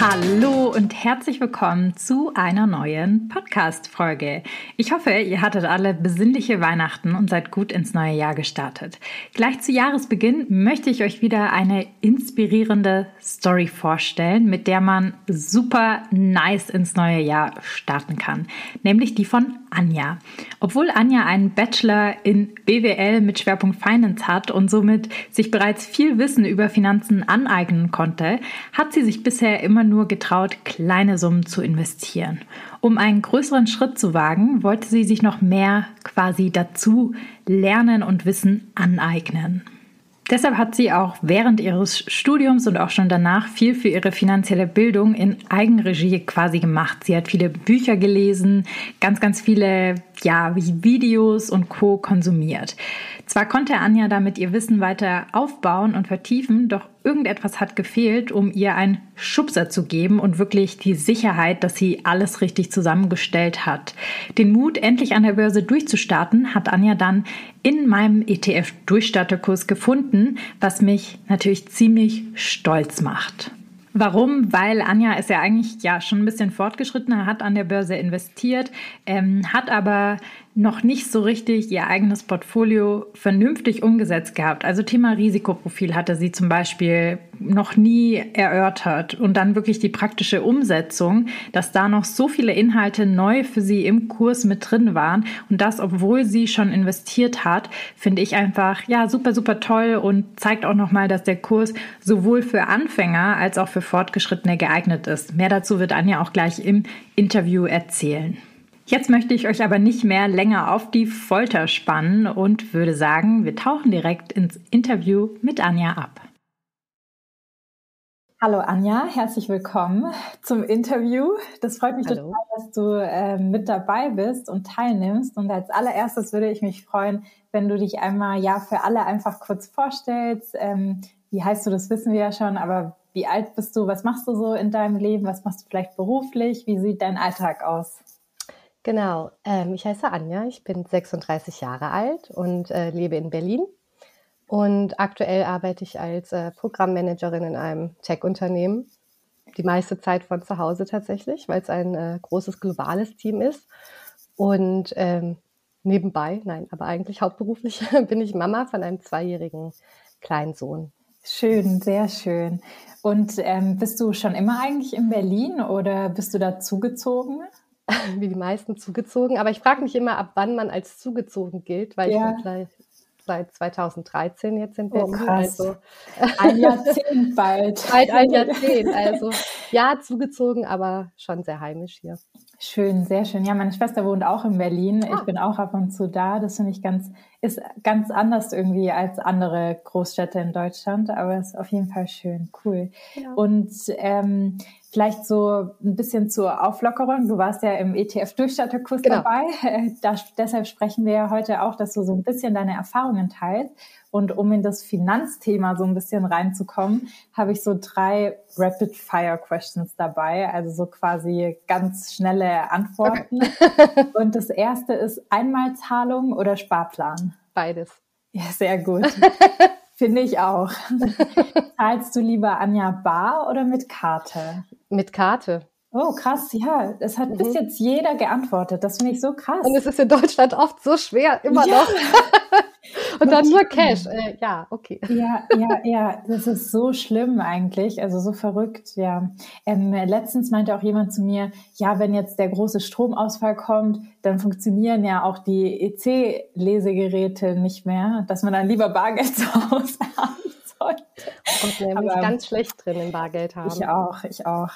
Hallo und herzlich willkommen zu einer neuen Podcast-Folge. Ich hoffe, ihr hattet alle besinnliche Weihnachten und seid gut ins neue Jahr gestartet. Gleich zu Jahresbeginn möchte ich euch wieder eine inspirierende Story vorstellen, mit der man super nice ins neue Jahr starten kann. Nämlich die von Anja. Obwohl Anja einen Bachelor in BWL mit Schwerpunkt Finance hat und somit sich bereits viel Wissen über Finanzen aneignen konnte, hat sie sich bisher immer nur getraut, kleine Summen zu investieren. Um einen größeren Schritt zu wagen, wollte sie sich noch mehr quasi dazu lernen und Wissen aneignen. Deshalb hat sie auch während ihres Studiums und auch schon danach viel für ihre finanzielle Bildung in Eigenregie quasi gemacht. Sie hat viele Bücher gelesen, ganz, ganz viele ja, Videos und Co. konsumiert. Zwar konnte Anja damit ihr Wissen weiter aufbauen und vertiefen, doch irgendetwas hat gefehlt, um ihr einen Schubser zu geben und wirklich die Sicherheit, dass sie alles richtig zusammengestellt hat. Den Mut, endlich an der Börse durchzustarten, hat Anja dann in meinem ETF-Durchstarterkurs gefunden, was mich natürlich ziemlich stolz macht. Warum? Weil Anja ist ja eigentlich ja schon ein bisschen fortgeschrittener, hat an der Börse investiert, ähm, hat aber noch nicht so richtig ihr eigenes Portfolio vernünftig umgesetzt gehabt. Also Thema Risikoprofil hatte sie zum Beispiel noch nie erörtert und dann wirklich die praktische Umsetzung, dass da noch so viele Inhalte neu für sie im Kurs mit drin waren und das, obwohl sie schon investiert hat, finde ich einfach ja super super toll und zeigt auch noch mal, dass der Kurs sowohl für Anfänger als auch für Fortgeschrittene geeignet ist. Mehr dazu wird Anja auch gleich im Interview erzählen. Jetzt möchte ich euch aber nicht mehr länger auf die Folter spannen und würde sagen, wir tauchen direkt ins Interview mit Anja ab. Hallo Anja, herzlich willkommen zum Interview. Das freut mich Hallo. total, dass du äh, mit dabei bist und teilnimmst. Und als allererstes würde ich mich freuen, wenn du dich einmal ja für alle einfach kurz vorstellst. Ähm, wie heißt du, das wissen wir ja schon, aber wie alt bist du? Was machst du so in deinem Leben? Was machst du vielleicht beruflich? Wie sieht dein Alltag aus? Genau, ähm, ich heiße Anja, ich bin 36 Jahre alt und äh, lebe in Berlin. Und aktuell arbeite ich als äh, Programmmanagerin in einem Tech-Unternehmen. Die meiste Zeit von zu Hause tatsächlich, weil es ein äh, großes globales Team ist. Und ähm, nebenbei, nein, aber eigentlich hauptberuflich bin ich Mama von einem zweijährigen kleinen Sohn. Schön, sehr schön. Und ähm, bist du schon immer eigentlich in Berlin oder bist du da zugezogen? wie die meisten zugezogen. Aber ich frage mich immer, ab wann man als zugezogen gilt, weil ja. ich bin seit 2013 jetzt in Berlin. Oh, krass. Also, ein Jahrzehnt bald. Bald ein Jahrzehnt. Also ja, zugezogen, aber schon sehr heimisch hier. Schön, sehr schön. Ja, meine Schwester wohnt auch in Berlin. Ah. Ich bin auch ab und zu da. Das finde ich ganz, ist ganz anders irgendwie als andere Großstädte in Deutschland, aber ist auf jeden Fall schön, cool. Ja. Und ähm, Vielleicht so ein bisschen zur Auflockerung. Du warst ja im ETF-Durchstatterkurs genau. dabei. Da, deshalb sprechen wir ja heute auch, dass du so ein bisschen deine Erfahrungen teilst. Und um in das Finanzthema so ein bisschen reinzukommen, habe ich so drei Rapid-Fire-Questions dabei, also so quasi ganz schnelle Antworten. Okay. Und das erste ist Einmalzahlung oder Sparplan? Beides. Ja, sehr gut. Finde ich auch. Zahlst du lieber Anja bar oder mit Karte? Mit Karte. Oh, krass, ja. Das hat mhm. bis jetzt jeder geantwortet. Das finde ich so krass. Und es ist in Deutschland oft so schwer, immer ja. noch. Und dann nur Cash. Äh, ja, okay. Ja, ja, ja. Das ist so schlimm eigentlich. Also so verrückt, ja. Ähm, letztens meinte auch jemand zu mir, ja, wenn jetzt der große Stromausfall kommt, dann funktionieren ja auch die EC-Lesegeräte nicht mehr, dass man dann lieber Bargeld zu Hause haben sollte. Und wir sind ganz schlecht drin im Bargeld haben. Ich auch, ich auch.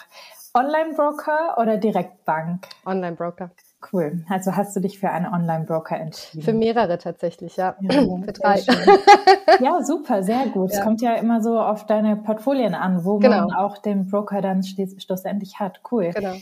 Online-Broker oder Direktbank? Online-Broker. Cool. Also hast du dich für einen Online-Broker entschieden? Für mehrere tatsächlich, ja. ja für drei. ja, super, sehr gut. Ja. Es kommt ja immer so auf deine Portfolien an, wo genau. man auch den Broker dann schlussendlich hat. Cool. Genau.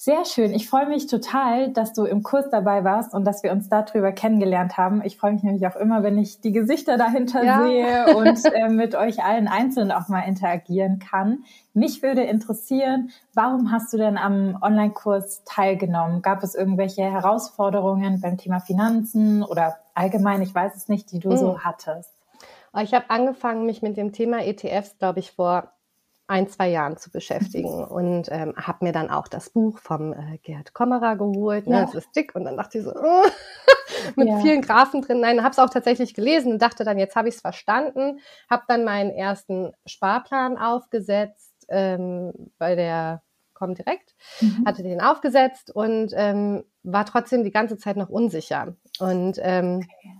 Sehr schön. Ich freue mich total, dass du im Kurs dabei warst und dass wir uns darüber kennengelernt haben. Ich freue mich nämlich auch immer, wenn ich die Gesichter dahinter ja. sehe und äh, mit euch allen einzeln auch mal interagieren kann. Mich würde interessieren, warum hast du denn am Online-Kurs teilgenommen? Gab es irgendwelche Herausforderungen beim Thema Finanzen oder allgemein, ich weiß es nicht, die du mhm. so hattest? Ich habe angefangen, mich mit dem Thema ETFs, glaube ich, vor ein, zwei Jahren zu beschäftigen und ähm, habe mir dann auch das Buch vom äh, Gerhard Kommerer geholt. Ne? Ja. Das ist dick und dann dachte ich so, oh, mit ja. vielen Graphen drin. Nein, habe es auch tatsächlich gelesen und dachte dann, jetzt habe ich es verstanden. Habe dann meinen ersten Sparplan aufgesetzt ähm, bei der Comdirect, mhm. hatte den aufgesetzt und ähm, war trotzdem die ganze Zeit noch unsicher. Und ähm, okay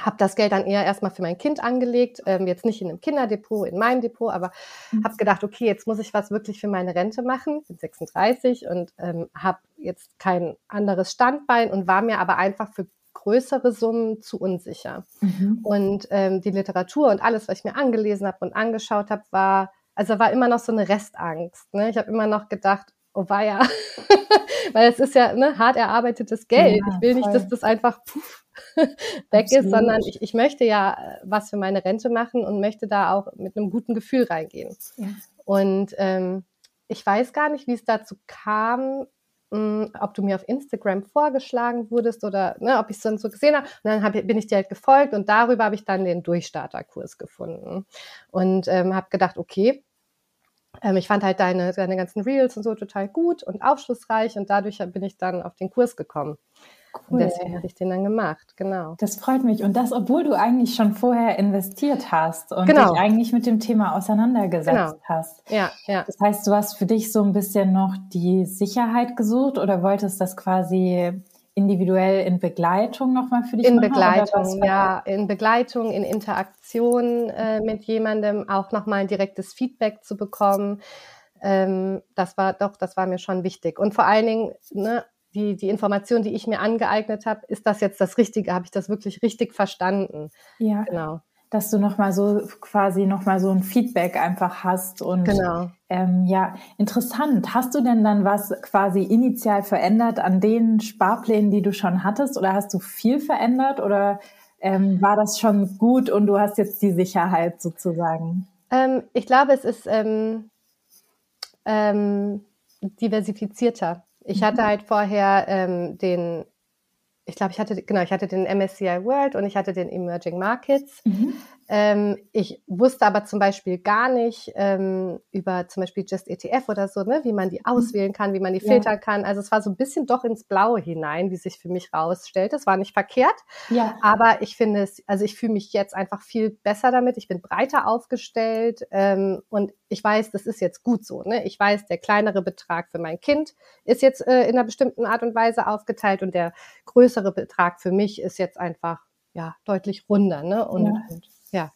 habe das Geld dann eher erstmal für mein Kind angelegt, ähm, jetzt nicht in einem Kinderdepot, in meinem Depot, aber mhm. habe gedacht, okay, jetzt muss ich was wirklich für meine Rente machen, bin 36 und ähm, habe jetzt kein anderes Standbein und war mir aber einfach für größere Summen zu unsicher. Mhm. Und ähm, die Literatur und alles, was ich mir angelesen habe und angeschaut habe, war, also war immer noch so eine Restangst. Ne? Ich habe immer noch gedacht, oh ja, weil es ist ja ne, hart erarbeitetes Geld. Ja, ich will voll. nicht, dass das einfach puff, weg Absolut. ist, sondern ich, ich möchte ja äh, was für meine Rente machen und möchte da auch mit einem guten Gefühl reingehen. Ja. Und ähm, ich weiß gar nicht, wie es dazu kam, mh, hm, ob du mir auf Instagram vorgeschlagen wurdest oder ne, ob ich es dann so gesehen habe. Und dann hab, bin ich dir halt gefolgt und darüber habe ich dann den Durchstarterkurs gefunden und ähm, habe gedacht, okay, ähm, ich fand halt deine, deine ganzen Reels und so total gut und aufschlussreich und dadurch bin ich dann auf den Kurs gekommen. Cool. Und deswegen habe ich den dann gemacht, genau. Das freut mich. Und das, obwohl du eigentlich schon vorher investiert hast und genau. dich eigentlich mit dem Thema auseinandergesetzt genau. hast. Ja, ja. Das heißt, du hast für dich so ein bisschen noch die Sicherheit gesucht oder wolltest das quasi individuell in Begleitung nochmal für dich in machen? In Begleitung, ja, in Begleitung, in Interaktion äh, mit jemandem, auch nochmal ein direktes Feedback zu bekommen. Ähm, das war doch, das war mir schon wichtig. Und vor allen Dingen, ne, die, die Information, die ich mir angeeignet habe, ist das jetzt das Richtige? Habe ich das wirklich richtig verstanden? Ja. Genau dass du nochmal so quasi nochmal so ein Feedback einfach hast. Und genau. ähm, ja, interessant. Hast du denn dann was quasi initial verändert an den Sparplänen, die du schon hattest? Oder hast du viel verändert? Oder ähm, war das schon gut und du hast jetzt die Sicherheit sozusagen? Ähm, ich glaube, es ist ähm, ähm, diversifizierter. Ich mhm. hatte halt vorher ähm, den ich glaube, ich hatte, genau, ich hatte den MSCI World und ich hatte den Emerging Markets. Mhm. Ähm, ich wusste aber zum Beispiel gar nicht ähm, über zum Beispiel Just ETF oder so, ne, wie man die mhm. auswählen kann, wie man die filtern ja. kann. Also es war so ein bisschen doch ins Blaue hinein, wie sich für mich rausstellt. Es war nicht verkehrt, ja. aber ich finde es, also ich fühle mich jetzt einfach viel besser damit. Ich bin breiter aufgestellt ähm, und ich weiß, das ist jetzt gut so. Ne? Ich weiß, der kleinere Betrag für mein Kind ist jetzt äh, in einer bestimmten Art und Weise aufgeteilt und der größere Betrag für mich ist jetzt einfach ja deutlich runder. Ne? Und, ja. und ja.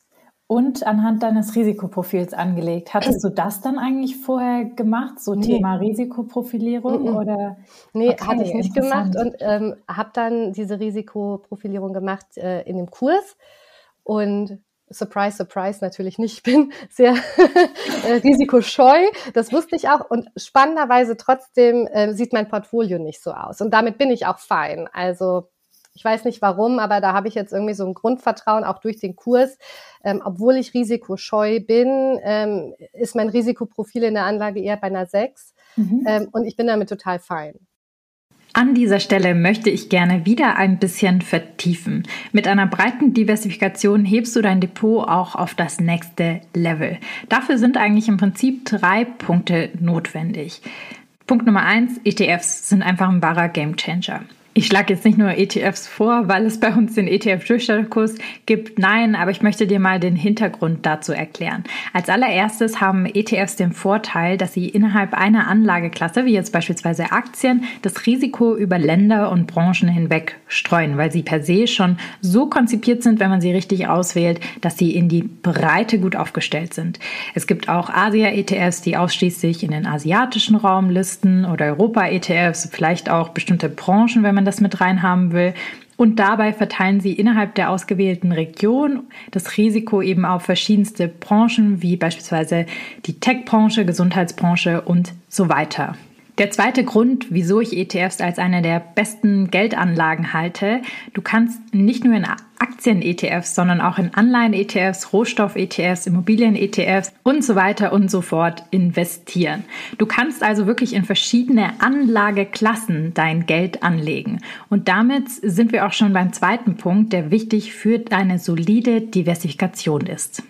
Und anhand deines Risikoprofils angelegt. Hattest du das dann eigentlich vorher gemacht, so nee. Thema Risikoprofilierung? Mm -mm. Oder? Nee, okay, hatte ich nicht gemacht und ähm, habe dann diese Risikoprofilierung gemacht äh, in dem Kurs. Und Surprise, surprise, natürlich nicht. Ich bin sehr äh, risikoscheu. Das wusste ich auch. Und spannenderweise trotzdem äh, sieht mein Portfolio nicht so aus. Und damit bin ich auch fein. Also ich weiß nicht warum, aber da habe ich jetzt irgendwie so ein Grundvertrauen, auch durch den Kurs. Ähm, obwohl ich risikoscheu bin, ähm, ist mein Risikoprofil in der Anlage eher bei einer 6. Mhm. Ähm, und ich bin damit total fein. An dieser Stelle möchte ich gerne wieder ein bisschen vertiefen. Mit einer breiten Diversifikation hebst du dein Depot auch auf das nächste Level. Dafür sind eigentlich im Prinzip drei Punkte notwendig. Punkt Nummer eins, ETFs sind einfach ein wahrer Gamechanger. Ich schlage jetzt nicht nur ETFs vor, weil es bei uns den ETF-Durchstarterkurs gibt. Nein, aber ich möchte dir mal den Hintergrund dazu erklären. Als allererstes haben ETFs den Vorteil, dass sie innerhalb einer Anlageklasse, wie jetzt beispielsweise Aktien, das Risiko über Länder und Branchen hinweg streuen, weil sie per se schon so konzipiert sind, wenn man sie richtig auswählt, dass sie in die Breite gut aufgestellt sind. Es gibt auch Asia-ETFs, die ausschließlich in den asiatischen Raum listen oder Europa-ETFs, vielleicht auch bestimmte Branchen, wenn man das mit reinhaben will. Und dabei verteilen sie innerhalb der ausgewählten Region das Risiko eben auf verschiedenste Branchen, wie beispielsweise die Tech-Branche, Gesundheitsbranche und so weiter. Der zweite Grund, wieso ich ETFs als eine der besten Geldanlagen halte, du kannst nicht nur in Aktien-ETFs, sondern auch in Anleihen-ETFs, Rohstoff-ETFs, Immobilien-ETFs und so weiter und so fort investieren. Du kannst also wirklich in verschiedene Anlageklassen dein Geld anlegen. Und damit sind wir auch schon beim zweiten Punkt, der wichtig für eine solide Diversifikation ist.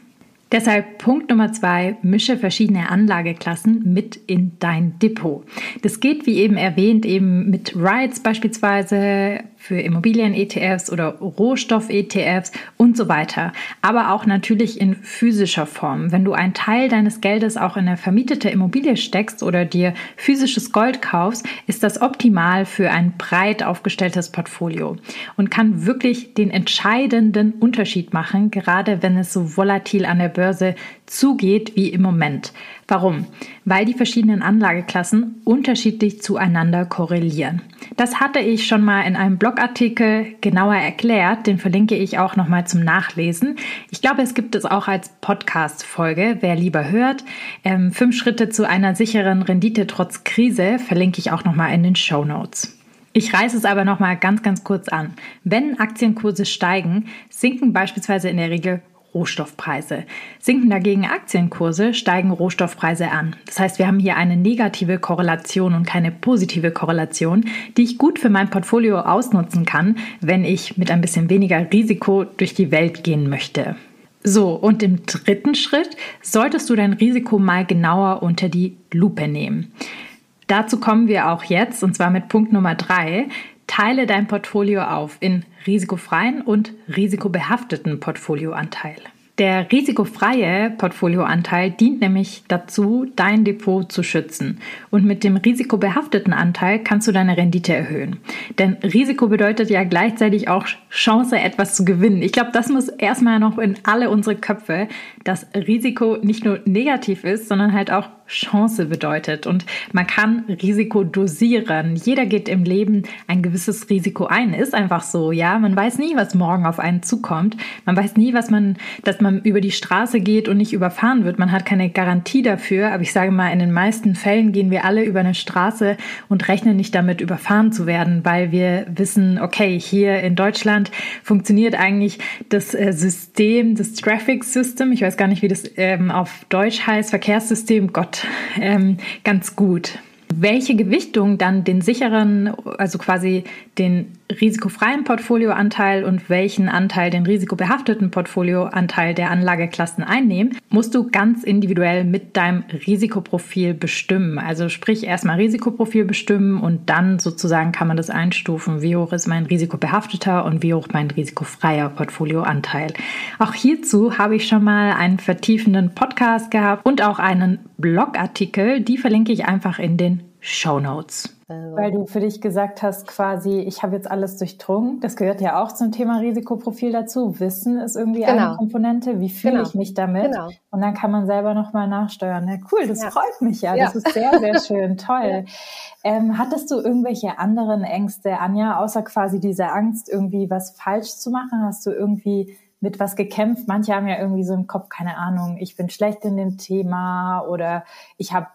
Deshalb Punkt Nummer zwei, mische verschiedene Anlageklassen mit in dein Depot. Das geht, wie eben erwähnt, eben mit Rides beispielsweise, für Immobilien-ETFs oder Rohstoff-ETFs und so weiter. Aber auch natürlich in physischer Form. Wenn du einen Teil deines Geldes auch in eine vermietete Immobilie steckst oder dir physisches Gold kaufst, ist das optimal für ein breit aufgestelltes Portfolio und kann wirklich den entscheidenden Unterschied machen, gerade wenn es so volatil an der Börse zugeht wie im Moment. Warum? Weil die verschiedenen Anlageklassen unterschiedlich zueinander korrelieren. Das hatte ich schon mal in einem Blogartikel genauer erklärt, den verlinke ich auch nochmal zum Nachlesen. Ich glaube, es gibt es auch als Podcast-Folge, wer lieber hört. Ähm, fünf Schritte zu einer sicheren Rendite trotz Krise verlinke ich auch nochmal in den Show Notes. Ich reiße es aber nochmal ganz, ganz kurz an. Wenn Aktienkurse steigen, sinken beispielsweise in der Regel Rohstoffpreise. Sinken dagegen Aktienkurse, steigen Rohstoffpreise an. Das heißt, wir haben hier eine negative Korrelation und keine positive Korrelation, die ich gut für mein Portfolio ausnutzen kann, wenn ich mit ein bisschen weniger Risiko durch die Welt gehen möchte. So, und im dritten Schritt solltest du dein Risiko mal genauer unter die Lupe nehmen. Dazu kommen wir auch jetzt, und zwar mit Punkt Nummer drei. Teile dein Portfolio auf in risikofreien und risikobehafteten Portfolioanteil. Der risikofreie Portfolioanteil dient nämlich dazu, dein Depot zu schützen. Und mit dem risikobehafteten Anteil kannst du deine Rendite erhöhen. Denn Risiko bedeutet ja gleichzeitig auch Chance, etwas zu gewinnen. Ich glaube, das muss erstmal noch in alle unsere Köpfe, dass Risiko nicht nur negativ ist, sondern halt auch Chance bedeutet. Und man kann Risiko dosieren. Jeder geht im Leben ein gewisses Risiko ein. Ist einfach so, ja. Man weiß nie, was morgen auf einen zukommt. Man weiß nie, was man, dass man über die Straße geht und nicht überfahren wird. Man hat keine Garantie dafür. Aber ich sage mal, in den meisten Fällen gehen wir alle über eine Straße und rechnen nicht damit, überfahren zu werden, weil wir wissen, okay, hier in Deutschland funktioniert eigentlich das äh, System, das Traffic System. Ich weiß gar nicht, wie das ähm, auf Deutsch heißt. Verkehrssystem. Gott, ähm, ganz gut. Welche Gewichtung dann den sicheren, also quasi den risikofreien Portfolioanteil und welchen Anteil den risikobehafteten Portfolioanteil der Anlageklassen einnehmen, musst du ganz individuell mit deinem Risikoprofil bestimmen. Also sprich erstmal Risikoprofil bestimmen und dann sozusagen kann man das einstufen, wie hoch ist mein risikobehafteter und wie hoch mein risikofreier Portfolioanteil. Auch hierzu habe ich schon mal einen vertiefenden Podcast gehabt und auch einen Blogartikel, die verlinke ich einfach in den Show Notes. Also. Weil du für dich gesagt hast, quasi, ich habe jetzt alles durchdrungen. Das gehört ja auch zum Thema Risikoprofil dazu. Wissen ist irgendwie genau. eine Komponente. Wie fühle genau. ich mich damit? Genau. Und dann kann man selber nochmal nachsteuern. Ja, cool, das ja. freut mich ja. Das ist sehr, sehr schön. Toll. Ja. Ähm, hattest du irgendwelche anderen Ängste, Anja, außer quasi diese Angst, irgendwie was falsch zu machen? Hast du irgendwie mit was gekämpft. Manche haben ja irgendwie so im Kopf, keine Ahnung, ich bin schlecht in dem Thema oder ich habe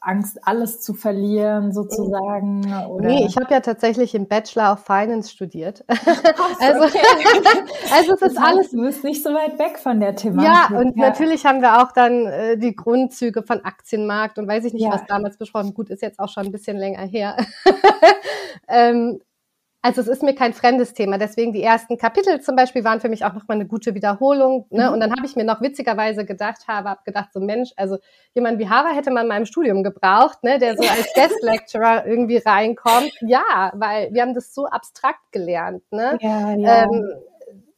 Angst, alles zu verlieren sozusagen. Oder? Nee, ich habe ja tatsächlich im Bachelor of Finance studiert. Ach, also, okay. also es ist alles. Du bist nicht so weit weg von der Thematik. Ja, und ja. natürlich haben wir auch dann äh, die Grundzüge von Aktienmarkt und weiß ich nicht, ja. was damals besprochen. Gut, ist jetzt auch schon ein bisschen länger her. ähm, also es ist mir kein fremdes Thema. Deswegen die ersten Kapitel zum Beispiel waren für mich auch nochmal eine gute Wiederholung. Ne? Mhm. Und dann habe ich mir noch witzigerweise gedacht, habe, habe gedacht, so Mensch, also jemand wie Hava hätte man in meinem Studium gebraucht, ne? der so als Guest Lecturer irgendwie reinkommt. Ja, weil wir haben das so abstrakt gelernt. Ne? Ja, ja. Ähm,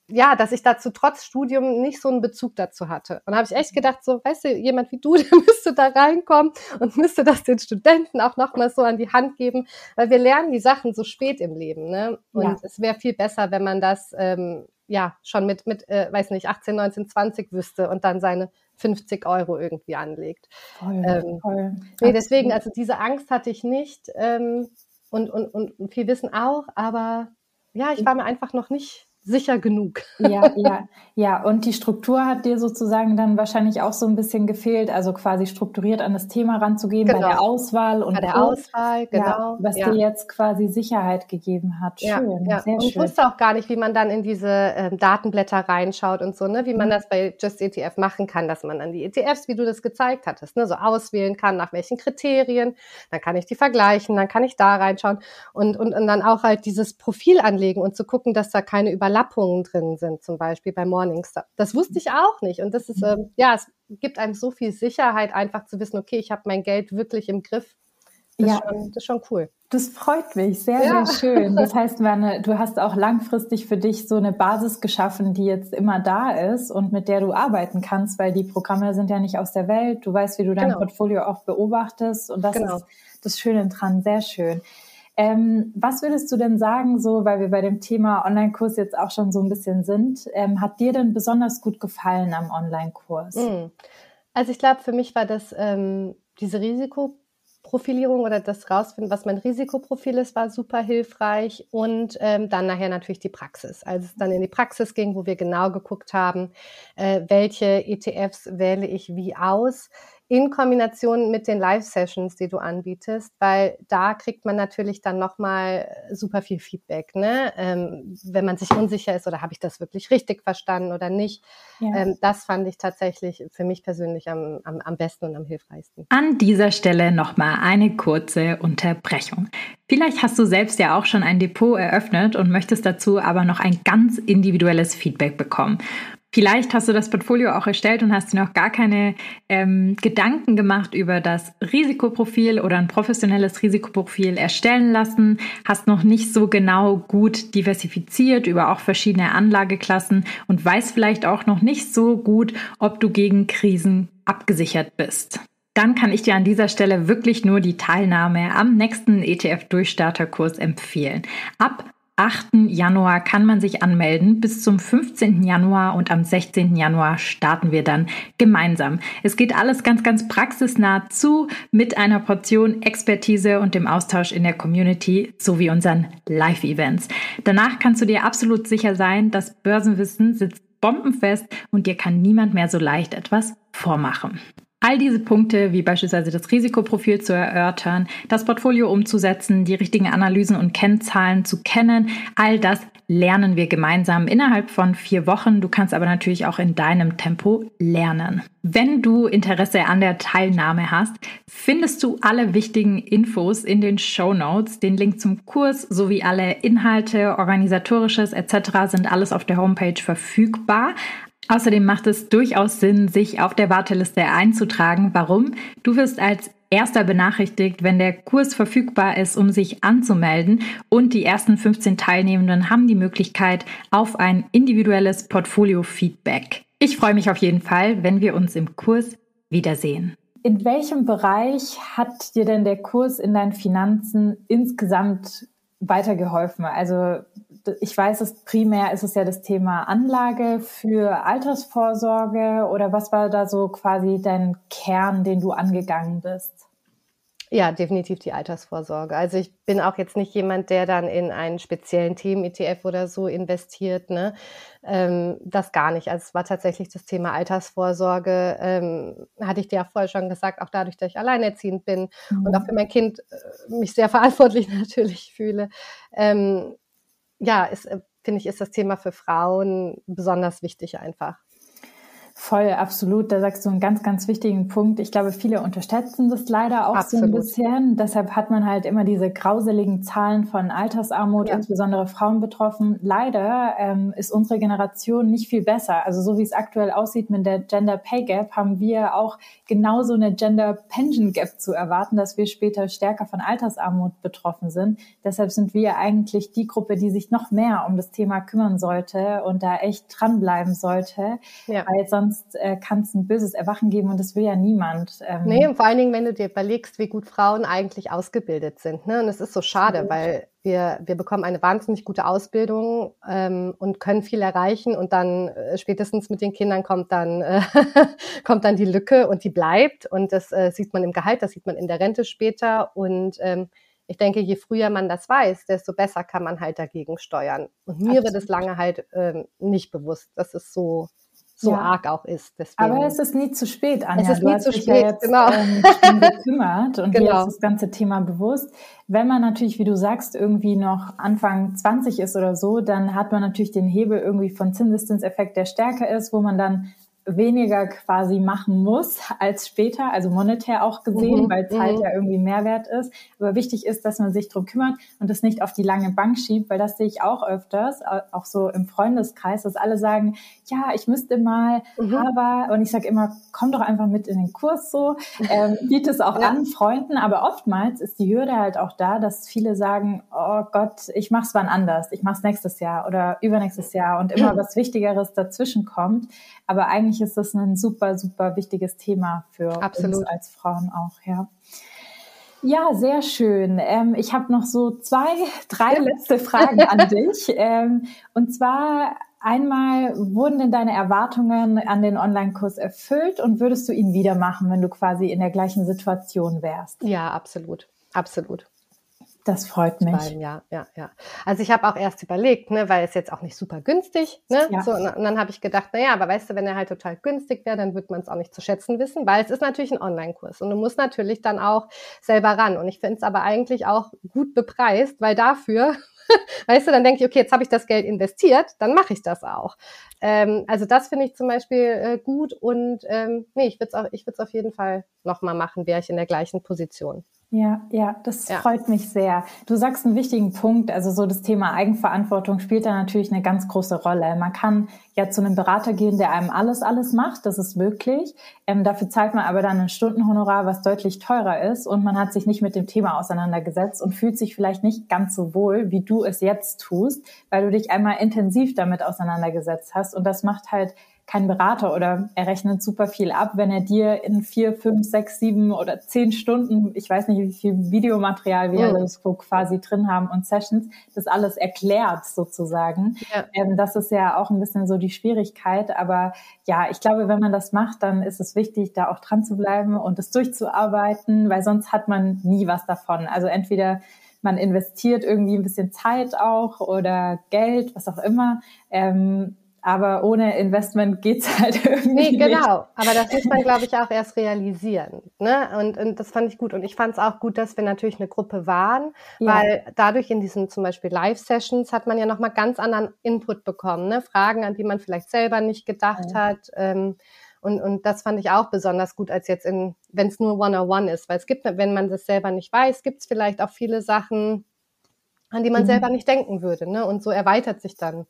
ja, dass ich dazu trotz Studium nicht so einen Bezug dazu hatte. Und da habe ich echt gedacht, so, weißt du, jemand wie du, der müsste da reinkommen und müsste das den Studenten auch nochmal so an die Hand geben, weil wir lernen die Sachen so spät im Leben. Ne? Und ja. es wäre viel besser, wenn man das ähm, ja schon mit, mit äh, weiß nicht, 18, 19, 20 wüsste und dann seine 50 Euro irgendwie anlegt. Voll, ähm, voll. Nee, deswegen, also diese Angst hatte ich nicht ähm, und, und, und viel Wissen auch, aber ja, ich war mir einfach noch nicht sicher genug. Ja, ja, ja. Und die Struktur hat dir sozusagen dann wahrscheinlich auch so ein bisschen gefehlt, also quasi strukturiert an das Thema ranzugehen genau. bei der Auswahl und bei der Auswahl, genau. Ja, was ja. dir jetzt quasi Sicherheit gegeben hat. Schön, ja. Sehr und schön. ich wusste auch gar nicht, wie man dann in diese ähm, Datenblätter reinschaut und so, ne, wie man mhm. das bei Just ETF machen kann, dass man dann die ETFs, wie du das gezeigt hattest, ne, so auswählen kann, nach welchen Kriterien. Dann kann ich die vergleichen, dann kann ich da reinschauen und, und, und dann auch halt dieses Profil anlegen und zu gucken, dass da keine Überlappungen Überlappungen drin sind, zum Beispiel bei Morningstar. Das wusste ich auch nicht. Und das ist, ähm, ja, es gibt einem so viel Sicherheit, einfach zu wissen, okay, ich habe mein Geld wirklich im Griff. Das, ja. ist schon, das ist schon cool. Das freut mich, sehr, ja. sehr schön. Das heißt, Werner, du hast auch langfristig für dich so eine Basis geschaffen, die jetzt immer da ist und mit der du arbeiten kannst, weil die Programme sind ja nicht aus der Welt. Du weißt, wie du dein genau. Portfolio auch beobachtest und das genau. ist das Schöne dran, sehr schön. Ähm, was würdest du denn sagen, so, weil wir bei dem Thema Online-Kurs jetzt auch schon so ein bisschen sind, ähm, hat dir denn besonders gut gefallen am Online-Kurs? Mm. Also ich glaube, für mich war das ähm, diese Risikoprofilierung oder das rausfinden, was mein Risikoprofil ist, war super hilfreich und ähm, dann nachher natürlich die Praxis. Als es dann in die Praxis ging, wo wir genau geguckt haben, äh, welche ETFs wähle ich wie aus in Kombination mit den Live-Sessions, die du anbietest, weil da kriegt man natürlich dann nochmal super viel Feedback, ne? Ähm, wenn man sich unsicher ist oder habe ich das wirklich richtig verstanden oder nicht. Ja. Ähm, das fand ich tatsächlich für mich persönlich am, am, am besten und am hilfreichsten. An dieser Stelle nochmal eine kurze Unterbrechung. Vielleicht hast du selbst ja auch schon ein Depot eröffnet und möchtest dazu aber noch ein ganz individuelles Feedback bekommen. Vielleicht hast du das Portfolio auch erstellt und hast dir noch gar keine ähm, Gedanken gemacht über das Risikoprofil oder ein professionelles Risikoprofil erstellen lassen, hast noch nicht so genau gut diversifiziert über auch verschiedene Anlageklassen und weißt vielleicht auch noch nicht so gut, ob du gegen Krisen abgesichert bist dann kann ich dir an dieser Stelle wirklich nur die Teilnahme am nächsten ETF-Durchstarterkurs empfehlen. Ab 8. Januar kann man sich anmelden bis zum 15. Januar und am 16. Januar starten wir dann gemeinsam. Es geht alles ganz, ganz praxisnah zu mit einer Portion Expertise und dem Austausch in der Community sowie unseren Live-Events. Danach kannst du dir absolut sicher sein, das Börsenwissen sitzt bombenfest und dir kann niemand mehr so leicht etwas vormachen. All diese Punkte, wie beispielsweise das Risikoprofil zu erörtern, das Portfolio umzusetzen, die richtigen Analysen und Kennzahlen zu kennen, all das lernen wir gemeinsam innerhalb von vier Wochen. Du kannst aber natürlich auch in deinem Tempo lernen. Wenn du Interesse an der Teilnahme hast, findest du alle wichtigen Infos in den Show Notes. Den Link zum Kurs sowie alle Inhalte, organisatorisches etc. sind alles auf der Homepage verfügbar. Außerdem macht es durchaus Sinn, sich auf der Warteliste einzutragen. Warum? Du wirst als erster benachrichtigt, wenn der Kurs verfügbar ist, um sich anzumelden. Und die ersten 15 Teilnehmenden haben die Möglichkeit auf ein individuelles Portfolio-Feedback. Ich freue mich auf jeden Fall, wenn wir uns im Kurs wiedersehen. In welchem Bereich hat dir denn der Kurs in deinen Finanzen insgesamt weitergeholfen? Also ich weiß, es primär ist es ja das Thema Anlage für Altersvorsorge oder was war da so quasi dein Kern, den du angegangen bist? Ja, definitiv die Altersvorsorge. Also ich bin auch jetzt nicht jemand, der dann in einen speziellen Themen-ETF oder so investiert. Ne? Ähm, das gar nicht. Also es war tatsächlich das Thema Altersvorsorge. Ähm, hatte ich dir ja vorher schon gesagt, auch dadurch, dass ich alleinerziehend bin mhm. und auch für mein Kind äh, mich sehr verantwortlich natürlich fühle. Ähm, ja, ist, äh, finde ich, ist das Thema für Frauen besonders wichtig einfach. Voll, absolut. Da sagst du einen ganz, ganz wichtigen Punkt. Ich glaube, viele unterschätzen das leider auch absolut. so ein bisschen. Deshalb hat man halt immer diese grauseligen Zahlen von Altersarmut, ja. insbesondere Frauen betroffen. Leider ähm, ist unsere Generation nicht viel besser. Also so wie es aktuell aussieht mit der Gender Pay Gap, haben wir auch genauso eine Gender Pension Gap zu erwarten, dass wir später stärker von Altersarmut betroffen sind. Deshalb sind wir eigentlich die Gruppe, die sich noch mehr um das Thema kümmern sollte und da echt dranbleiben sollte. Ja. Weil sonst sonst äh, kann es ein böses Erwachen geben und das will ja niemand. Ähm. Nee, und vor allen Dingen, wenn du dir überlegst, wie gut Frauen eigentlich ausgebildet sind. Ne? Und es ist so schade, mhm. weil wir, wir bekommen eine wahnsinnig gute Ausbildung ähm, und können viel erreichen und dann äh, spätestens mit den Kindern kommt dann, äh, kommt dann die Lücke und die bleibt und das äh, sieht man im Gehalt, das sieht man in der Rente später und ähm, ich denke, je früher man das weiß, desto besser kann man halt dagegen steuern. Und mir Absolut. wird es lange halt ähm, nicht bewusst, dass es so so ja. arg auch ist. Deswegen. Aber es ist nie zu spät, Anja. Es ist du nie zu spät, ja jetzt, genau. Ähm, gekümmert und genau. dir ist das ganze Thema bewusst. Wenn man natürlich, wie du sagst, irgendwie noch Anfang 20 ist oder so, dann hat man natürlich den Hebel irgendwie von Zinseszinseffekt, der stärker ist, wo man dann weniger quasi machen muss als später, also monetär auch gesehen, mhm. weil Zeit mhm. ja irgendwie Mehrwert ist. Aber wichtig ist, dass man sich drum kümmert und das nicht auf die lange Bank schiebt, weil das sehe ich auch öfters, auch so im Freundeskreis, dass alle sagen, ja, ich müsste mal, mhm. aber, und ich sage immer, komm doch einfach mit in den Kurs so, ähm, biete es auch ja. an Freunden, aber oftmals ist die Hürde halt auch da, dass viele sagen, oh Gott, ich mach's wann anders, ich mach's nächstes Jahr oder übernächstes Jahr und immer was Wichtigeres dazwischen kommt. Aber eigentlich ist das ein super, super wichtiges Thema für Absolut. uns als Frauen auch, ja. Ja, sehr schön. Ähm, ich habe noch so zwei, drei letzte Fragen an dich. Ähm, und zwar einmal, wurden denn deine Erwartungen an den Online-Kurs erfüllt und würdest du ihn wieder machen, wenn du quasi in der gleichen Situation wärst? Ja, absolut. Absolut. Das freut mich. Beiden, ja, ja, ja. Also ich habe auch erst überlegt, ne, weil es jetzt auch nicht super günstig, ne? Ja. So, und dann habe ich gedacht, na ja, aber weißt du, wenn er halt total günstig wäre, dann wird man es auch nicht zu schätzen wissen, weil es ist natürlich ein Online-Kurs und du musst natürlich dann auch selber ran. Und ich finde es aber eigentlich auch gut bepreist, weil dafür, weißt du, dann denke ich, okay, jetzt habe ich das Geld investiert, dann mache ich das auch. Ähm, also das finde ich zum Beispiel äh, gut und ähm, nee, ich würde es auch, ich würde es auf jeden Fall nochmal machen, wäre ich in der gleichen Position. Ja, ja, das ja. freut mich sehr. Du sagst einen wichtigen Punkt, also so das Thema Eigenverantwortung spielt da natürlich eine ganz große Rolle. Man kann ja zu einem Berater gehen, der einem alles, alles macht, das ist möglich. Ähm, dafür zahlt man aber dann ein Stundenhonorar, was deutlich teurer ist und man hat sich nicht mit dem Thema auseinandergesetzt und fühlt sich vielleicht nicht ganz so wohl, wie du es jetzt tust, weil du dich einmal intensiv damit auseinandergesetzt hast und das macht halt kein Berater oder er rechnet super viel ab, wenn er dir in vier, fünf, sechs, sieben oder zehn Stunden, ich weiß nicht, wie viel Videomaterial wir mhm. alles quasi drin haben und Sessions, das alles erklärt sozusagen. Ja. Ähm, das ist ja auch ein bisschen so die Schwierigkeit. Aber ja, ich glaube, wenn man das macht, dann ist es wichtig, da auch dran zu bleiben und es durchzuarbeiten, weil sonst hat man nie was davon. Also entweder man investiert irgendwie ein bisschen Zeit auch oder Geld, was auch immer. Ähm, aber ohne Investment geht's halt irgendwie. Nee, genau. Nicht. Aber das muss man, glaube ich, auch erst realisieren. Ne? Und, und das fand ich gut. Und ich fand es auch gut, dass wir natürlich eine Gruppe waren, ja. weil dadurch in diesen zum Beispiel Live-Sessions hat man ja nochmal ganz anderen Input bekommen. Ne? Fragen, an die man vielleicht selber nicht gedacht ja. hat. Ähm, und, und das fand ich auch besonders gut, als jetzt in, wenn es nur One-on-One ist. Weil es gibt, wenn man das selber nicht weiß, gibt es vielleicht auch viele Sachen, an die man mhm. selber nicht denken würde. Ne? Und so erweitert sich dann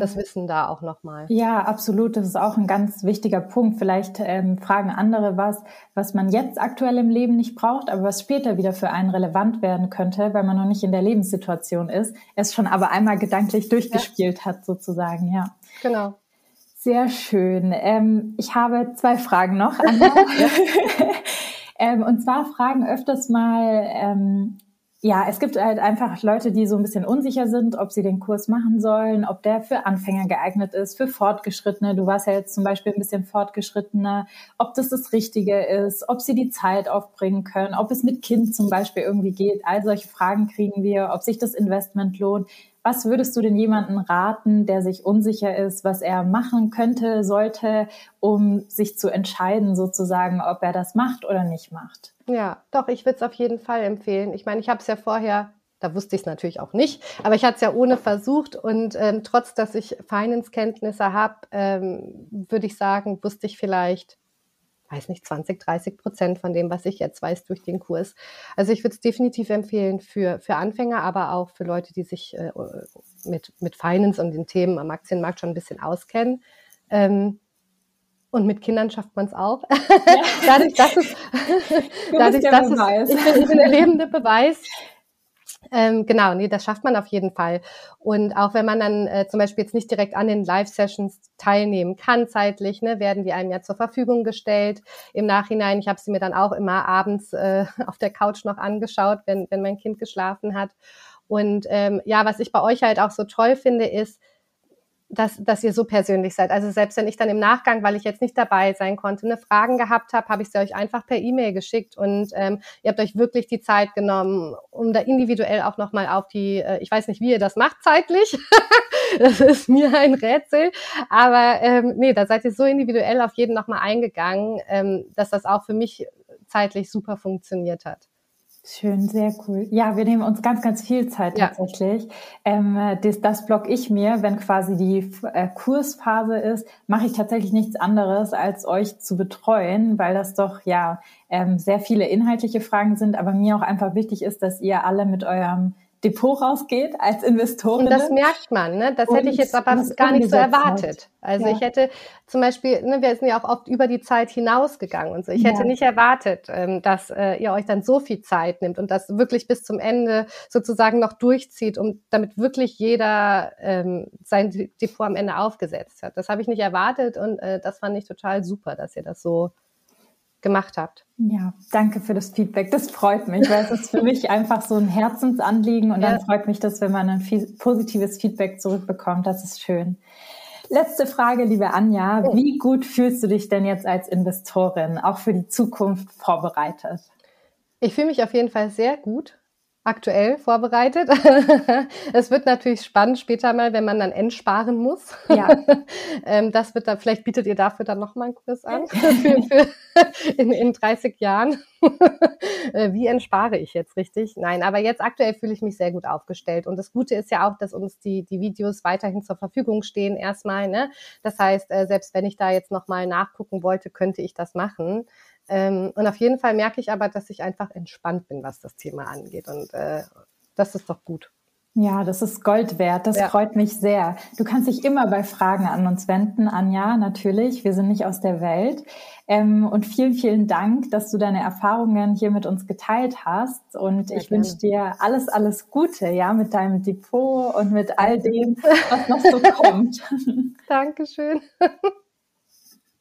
das Wissen da auch nochmal. Ja, absolut. Das ist auch ein ganz wichtiger Punkt. Vielleicht ähm, fragen andere was, was man jetzt aktuell im Leben nicht braucht, aber was später wieder für einen relevant werden könnte, weil man noch nicht in der Lebenssituation ist, es schon aber einmal gedanklich durchgespielt ja. hat, sozusagen. Ja. Genau. Sehr schön. Ähm, ich habe zwei Fragen noch. ähm, und zwar fragen öfters mal ähm, ja, es gibt halt einfach Leute, die so ein bisschen unsicher sind, ob sie den Kurs machen sollen, ob der für Anfänger geeignet ist, für Fortgeschrittene. Du warst ja jetzt zum Beispiel ein bisschen fortgeschrittener, ob das das Richtige ist, ob sie die Zeit aufbringen können, ob es mit Kind zum Beispiel irgendwie geht. All solche Fragen kriegen wir, ob sich das Investment lohnt. Was würdest du denn jemanden raten, der sich unsicher ist, was er machen könnte, sollte, um sich zu entscheiden, sozusagen, ob er das macht oder nicht macht? Ja, doch, ich würde es auf jeden Fall empfehlen. Ich meine, ich habe es ja vorher, da wusste ich es natürlich auch nicht, aber ich hatte es ja ohne versucht und ähm, trotz, dass ich Finance-Kenntnisse habe, ähm, würde ich sagen, wusste ich vielleicht weiß nicht, 20, 30 Prozent von dem, was ich jetzt weiß durch den Kurs. Also ich würde es definitiv empfehlen für, für Anfänger, aber auch für Leute, die sich äh, mit, mit Finance und den Themen am Aktienmarkt schon ein bisschen auskennen. Ähm, und mit Kindern schafft man es auch. Ja. dadurch, dass es, dadurch, dass es, ich bin, ich bin der lebende Beweis, ähm, genau, nee, das schafft man auf jeden Fall. Und auch wenn man dann äh, zum Beispiel jetzt nicht direkt an den Live-Sessions teilnehmen kann zeitlich, ne, werden die einem ja zur Verfügung gestellt. Im Nachhinein, ich habe sie mir dann auch immer abends äh, auf der Couch noch angeschaut, wenn, wenn mein Kind geschlafen hat. Und ähm, ja, was ich bei euch halt auch so toll finde, ist, dass, dass ihr so persönlich seid. Also selbst wenn ich dann im Nachgang, weil ich jetzt nicht dabei sein konnte, eine Fragen gehabt habe, habe ich sie euch einfach per E-Mail geschickt und ähm, ihr habt euch wirklich die Zeit genommen, um da individuell auch nochmal auf die, äh, ich weiß nicht, wie ihr das macht zeitlich, das ist mir ein Rätsel, aber ähm, nee, da seid ihr so individuell auf jeden nochmal eingegangen, ähm, dass das auch für mich zeitlich super funktioniert hat. Schön, sehr cool. Ja, wir nehmen uns ganz, ganz viel Zeit ja. tatsächlich. Ähm, das, das block ich mir, wenn quasi die äh, Kursphase ist, mache ich tatsächlich nichts anderes, als euch zu betreuen, weil das doch ja ähm, sehr viele inhaltliche Fragen sind, aber mir auch einfach wichtig ist, dass ihr alle mit eurem Depot rausgeht als Investorin. Und das merkt man, ne? Das und hätte ich jetzt aber gar nicht so erwartet. Also ja. ich hätte zum Beispiel, ne, wir sind ja auch oft über die Zeit hinausgegangen und so. Ich ja. hätte nicht erwartet, ähm, dass äh, ihr euch dann so viel Zeit nimmt und das wirklich bis zum Ende sozusagen noch durchzieht, um damit wirklich jeder ähm, sein Depot am Ende aufgesetzt hat. Das habe ich nicht erwartet und äh, das fand ich total super, dass ihr das so gemacht habt. Ja, danke für das Feedback. Das freut mich, weil es ist für mich einfach so ein Herzensanliegen und ja. dann freut mich das, wenn man ein positives Feedback zurückbekommt. Das ist schön. Letzte Frage, liebe Anja. Wie gut fühlst du dich denn jetzt als Investorin, auch für die Zukunft vorbereitet? Ich fühle mich auf jeden Fall sehr gut aktuell vorbereitet. es wird natürlich spannend später mal, wenn man dann entsparen muss. Ja. ähm, das wird dann, vielleicht bietet ihr dafür dann nochmal einen Kurs an für, für in, in 30 Jahren. Äh, wie entspare ich jetzt richtig? Nein, aber jetzt aktuell fühle ich mich sehr gut aufgestellt. Und das Gute ist ja auch, dass uns die, die Videos weiterhin zur Verfügung stehen erstmal. Ne? Das heißt, äh, selbst wenn ich da jetzt nochmal nachgucken wollte, könnte ich das machen. Ähm, und auf jeden Fall merke ich aber, dass ich einfach entspannt bin, was das Thema angeht. Und äh, das ist doch gut. Ja, das ist Gold wert. Das ja. freut mich sehr. Du kannst dich immer bei Fragen an uns wenden, Anja, natürlich. Wir sind nicht aus der Welt. Ähm, und vielen, vielen Dank, dass du deine Erfahrungen hier mit uns geteilt hast. Und sehr ich wünsche dir alles, alles Gute, ja, mit deinem Depot und mit all dem, was noch so kommt. Dankeschön.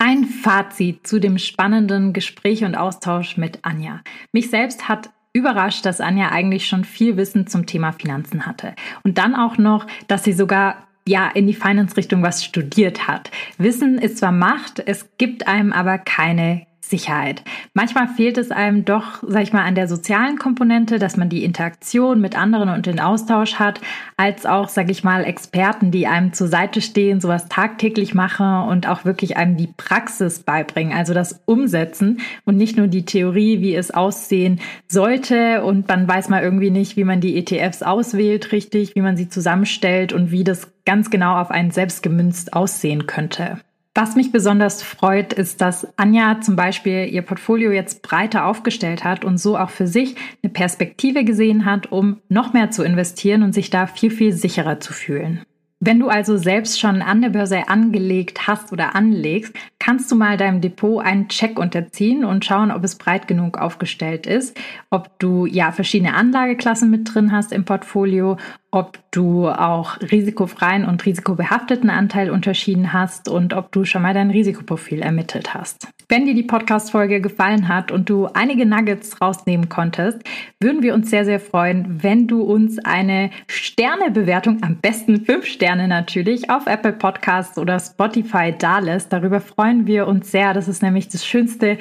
Ein Fazit zu dem spannenden Gespräch und Austausch mit Anja. Mich selbst hat überrascht, dass Anja eigentlich schon viel Wissen zum Thema Finanzen hatte. Und dann auch noch, dass sie sogar ja in die Finance-Richtung was studiert hat. Wissen ist zwar Macht, es gibt einem aber keine Sicherheit. Manchmal fehlt es einem doch, sag ich mal, an der sozialen Komponente, dass man die Interaktion mit anderen und den Austausch hat, als auch, sag ich mal, Experten, die einem zur Seite stehen, sowas tagtäglich machen und auch wirklich einem die Praxis beibringen, also das Umsetzen und nicht nur die Theorie, wie es aussehen sollte und man weiß mal irgendwie nicht, wie man die ETFs auswählt richtig, wie man sie zusammenstellt und wie das ganz genau auf einen selbst gemünzt aussehen könnte. Was mich besonders freut, ist, dass Anja zum Beispiel ihr Portfolio jetzt breiter aufgestellt hat und so auch für sich eine Perspektive gesehen hat, um noch mehr zu investieren und sich da viel, viel sicherer zu fühlen. Wenn du also selbst schon an der Börse angelegt hast oder anlegst, kannst du mal deinem Depot einen Check unterziehen und schauen, ob es breit genug aufgestellt ist, ob du ja verschiedene Anlageklassen mit drin hast im Portfolio, ob du auch risikofreien und risikobehafteten Anteil unterschieden hast und ob du schon mal dein Risikoprofil ermittelt hast. Wenn dir die Podcast-Folge gefallen hat und du einige Nuggets rausnehmen konntest, würden wir uns sehr, sehr freuen, wenn du uns eine Sternebewertung, am besten fünf Sterne natürlich, auf Apple Podcasts oder Spotify dalässt. Darüber freuen wir uns sehr. Das ist nämlich das schönste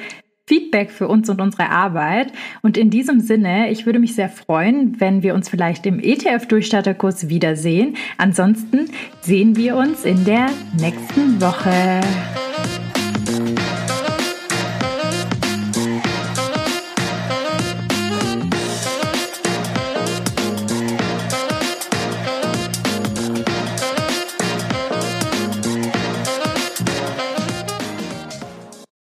Feedback für uns und unsere Arbeit. Und in diesem Sinne, ich würde mich sehr freuen, wenn wir uns vielleicht im ETF-Durchstarterkurs wiedersehen. Ansonsten sehen wir uns in der nächsten Woche.